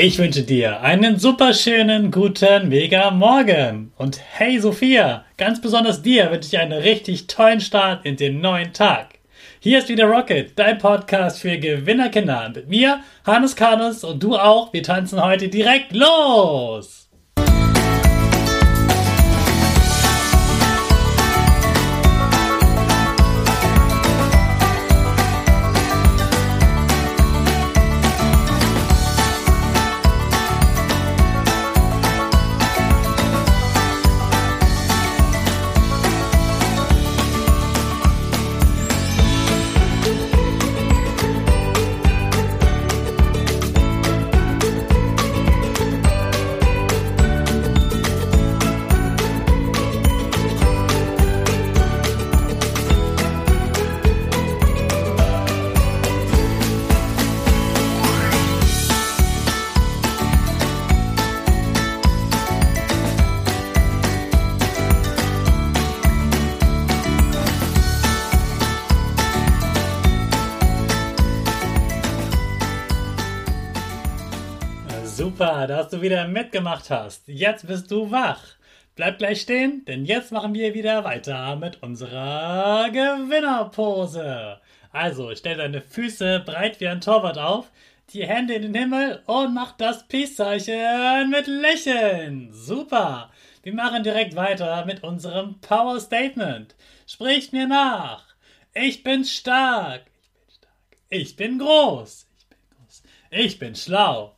Ich wünsche dir einen super schönen, guten, mega Morgen. Und hey Sophia, ganz besonders dir wünsche ich einen richtig tollen Start in den neuen Tag. Hier ist wieder Rocket, dein Podcast für Gewinnerkinder. Mit mir, Hannes Karnes und du auch. Wir tanzen heute direkt los. Dass du wieder mitgemacht hast. Jetzt bist du wach. Bleib gleich stehen, denn jetzt machen wir wieder weiter mit unserer Gewinnerpose. Also, stell deine Füße breit wie ein Torwart auf, die Hände in den Himmel und mach das Peace-Zeichen mit Lächeln. Super. Wir machen direkt weiter mit unserem Power Statement. Sprich mir nach. Ich bin stark. Ich bin stark. Ich bin groß. Ich bin groß. Ich bin schlau.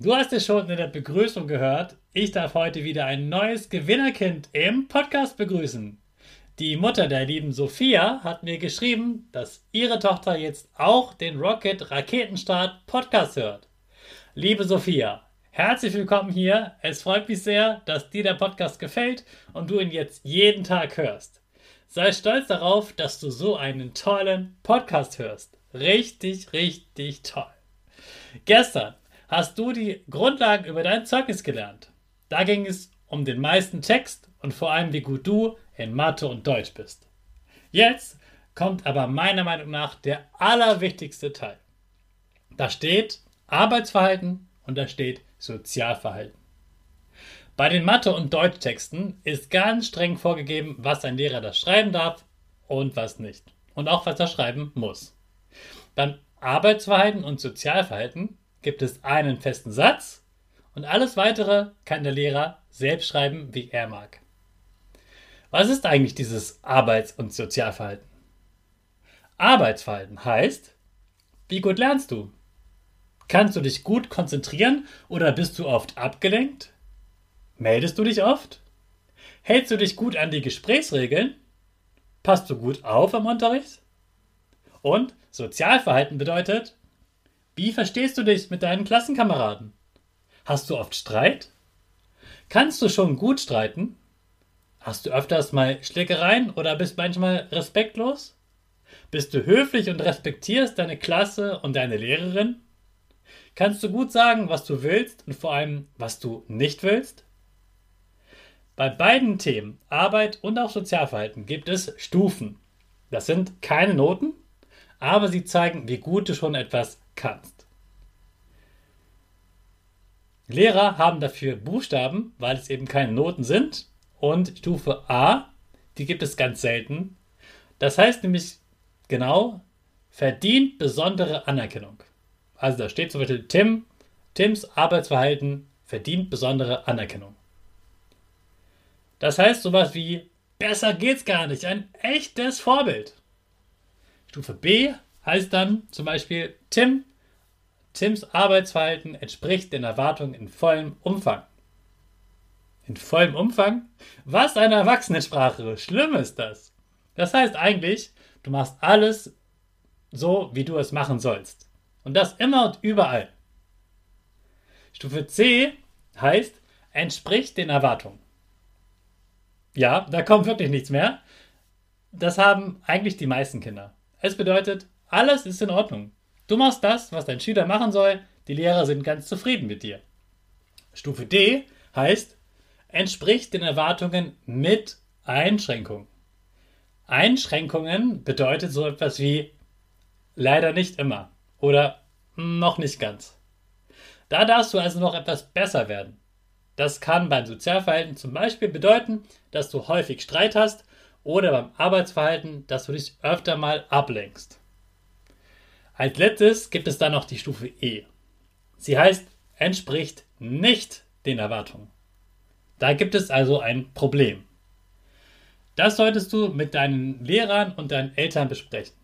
Du hast es schon in der Begrüßung gehört. Ich darf heute wieder ein neues Gewinnerkind im Podcast begrüßen. Die Mutter der lieben Sophia hat mir geschrieben, dass ihre Tochter jetzt auch den Rocket Raketenstart Podcast hört. Liebe Sophia, herzlich willkommen hier. Es freut mich sehr, dass dir der Podcast gefällt und du ihn jetzt jeden Tag hörst. Sei stolz darauf, dass du so einen tollen Podcast hörst. Richtig, richtig toll. Gestern hast du die Grundlagen über dein Zeugnis gelernt. Da ging es um den meisten Text und vor allem, wie gut du in Mathe und Deutsch bist. Jetzt kommt aber meiner Meinung nach der allerwichtigste Teil. Da steht Arbeitsverhalten und da steht Sozialverhalten. Bei den Mathe- und Deutschtexten ist ganz streng vorgegeben, was ein Lehrer da schreiben darf und was nicht. Und auch was er schreiben muss. Beim Arbeitsverhalten und Sozialverhalten gibt es einen festen Satz und alles weitere kann der Lehrer selbst schreiben, wie er mag. Was ist eigentlich dieses Arbeits- und Sozialverhalten? Arbeitsverhalten heißt, wie gut lernst du? Kannst du dich gut konzentrieren oder bist du oft abgelenkt? Meldest du dich oft? Hältst du dich gut an die Gesprächsregeln? Passt du gut auf am Unterricht? Und Sozialverhalten bedeutet, wie verstehst du dich mit deinen Klassenkameraden? Hast du oft Streit? Kannst du schon gut streiten? Hast du öfters mal Schlägereien oder bist manchmal respektlos? Bist du höflich und respektierst deine Klasse und deine Lehrerin? Kannst du gut sagen, was du willst und vor allem, was du nicht willst? Bei beiden Themen, Arbeit und auch Sozialverhalten, gibt es Stufen. Das sind keine Noten, aber sie zeigen, wie gut du schon etwas kannst. Lehrer haben dafür Buchstaben, weil es eben keine Noten sind. Und Stufe A, die gibt es ganz selten. Das heißt nämlich genau, verdient besondere Anerkennung. Also da steht zum Beispiel Tim, Tims Arbeitsverhalten verdient besondere Anerkennung. Das heißt sowas wie, besser geht's gar nicht, ein echtes Vorbild. Stufe B heißt dann zum Beispiel, Tim Tims Arbeitsverhalten entspricht den Erwartungen in vollem Umfang. In vollem Umfang? Was eine Erwachsenensprache! Schlimm ist das! Das heißt eigentlich, du machst alles so, wie du es machen sollst. Und das immer und überall. Stufe C heißt, entspricht den Erwartungen. Ja, da kommt wirklich nichts mehr. Das haben eigentlich die meisten Kinder. Es bedeutet, alles ist in Ordnung. Du machst das, was dein Schüler machen soll. Die Lehrer sind ganz zufrieden mit dir. Stufe D heißt, entspricht den Erwartungen mit Einschränkungen. Einschränkungen bedeutet so etwas wie leider nicht immer oder noch nicht ganz. Da darfst du also noch etwas besser werden. Das kann beim Sozialverhalten zum Beispiel bedeuten, dass du häufig Streit hast oder beim Arbeitsverhalten, dass du dich öfter mal ablenkst. Als letztes gibt es dann noch die Stufe E. Sie heißt, entspricht nicht den Erwartungen. Da gibt es also ein Problem. Das solltest du mit deinen Lehrern und deinen Eltern besprechen.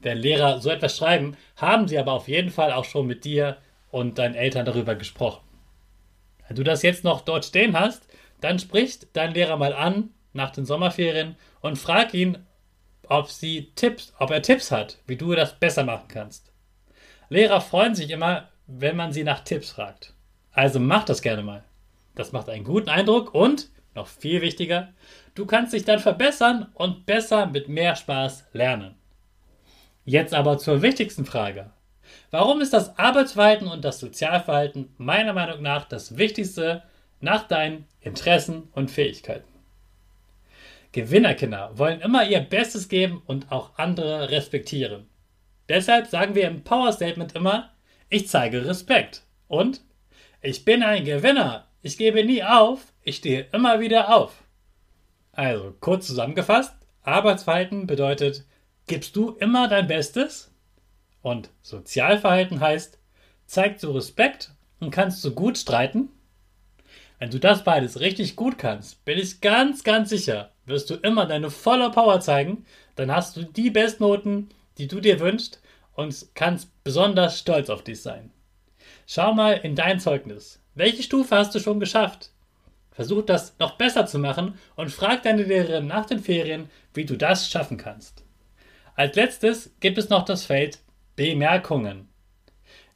Wenn Lehrer so etwas schreiben, haben sie aber auf jeden Fall auch schon mit dir und deinen Eltern darüber gesprochen. Wenn du das jetzt noch dort stehen hast, dann spricht dein Lehrer mal an nach den Sommerferien und frag ihn, ob sie Tipps, ob er Tipps hat, wie du das besser machen kannst. Lehrer freuen sich immer, wenn man sie nach Tipps fragt. Also mach das gerne mal. Das macht einen guten Eindruck und, noch viel wichtiger, du kannst dich dann verbessern und besser mit mehr Spaß lernen. Jetzt aber zur wichtigsten Frage. Warum ist das Arbeitsverhalten und das Sozialverhalten meiner Meinung nach das Wichtigste nach deinen Interessen und Fähigkeiten? Gewinnerkinder wollen immer ihr Bestes geben und auch andere respektieren. Deshalb sagen wir im Power Statement immer, ich zeige Respekt und ich bin ein Gewinner. Ich gebe nie auf, ich stehe immer wieder auf. Also, kurz zusammengefasst, Arbeitsverhalten bedeutet, gibst du immer dein Bestes? Und Sozialverhalten heißt, zeigst du Respekt und kannst du gut streiten? Wenn du das beides richtig gut kannst, bin ich ganz, ganz sicher, wirst du immer deine volle Power zeigen, dann hast du die Bestnoten, die du dir wünschst und kannst besonders stolz auf dich sein. Schau mal in dein Zeugnis. Welche Stufe hast du schon geschafft? Versuch das noch besser zu machen und frag deine Lehrerin nach den Ferien, wie du das schaffen kannst. Als letztes gibt es noch das Feld Bemerkungen.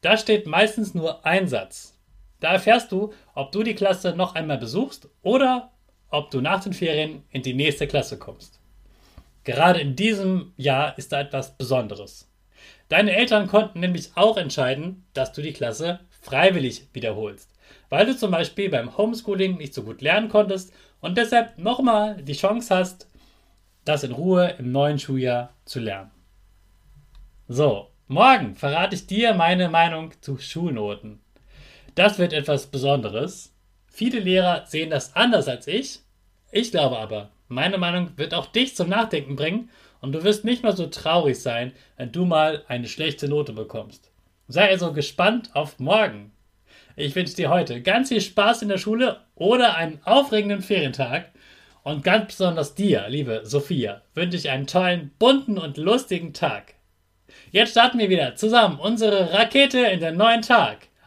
Da steht meistens nur ein Satz. Da erfährst du, ob du die Klasse noch einmal besuchst oder ob du nach den Ferien in die nächste Klasse kommst. Gerade in diesem Jahr ist da etwas Besonderes. Deine Eltern konnten nämlich auch entscheiden, dass du die Klasse freiwillig wiederholst, weil du zum Beispiel beim Homeschooling nicht so gut lernen konntest und deshalb nochmal die Chance hast, das in Ruhe im neuen Schuljahr zu lernen. So, morgen verrate ich dir meine Meinung zu Schulnoten. Das wird etwas Besonderes. Viele Lehrer sehen das anders als ich. Ich glaube aber, meine Meinung wird auch dich zum Nachdenken bringen und du wirst nicht mehr so traurig sein, wenn du mal eine schlechte Note bekommst. Sei also gespannt auf morgen. Ich wünsche dir heute ganz viel Spaß in der Schule oder einen aufregenden Ferientag. Und ganz besonders dir, liebe Sophia, wünsche ich einen tollen, bunten und lustigen Tag. Jetzt starten wir wieder zusammen unsere Rakete in den neuen Tag.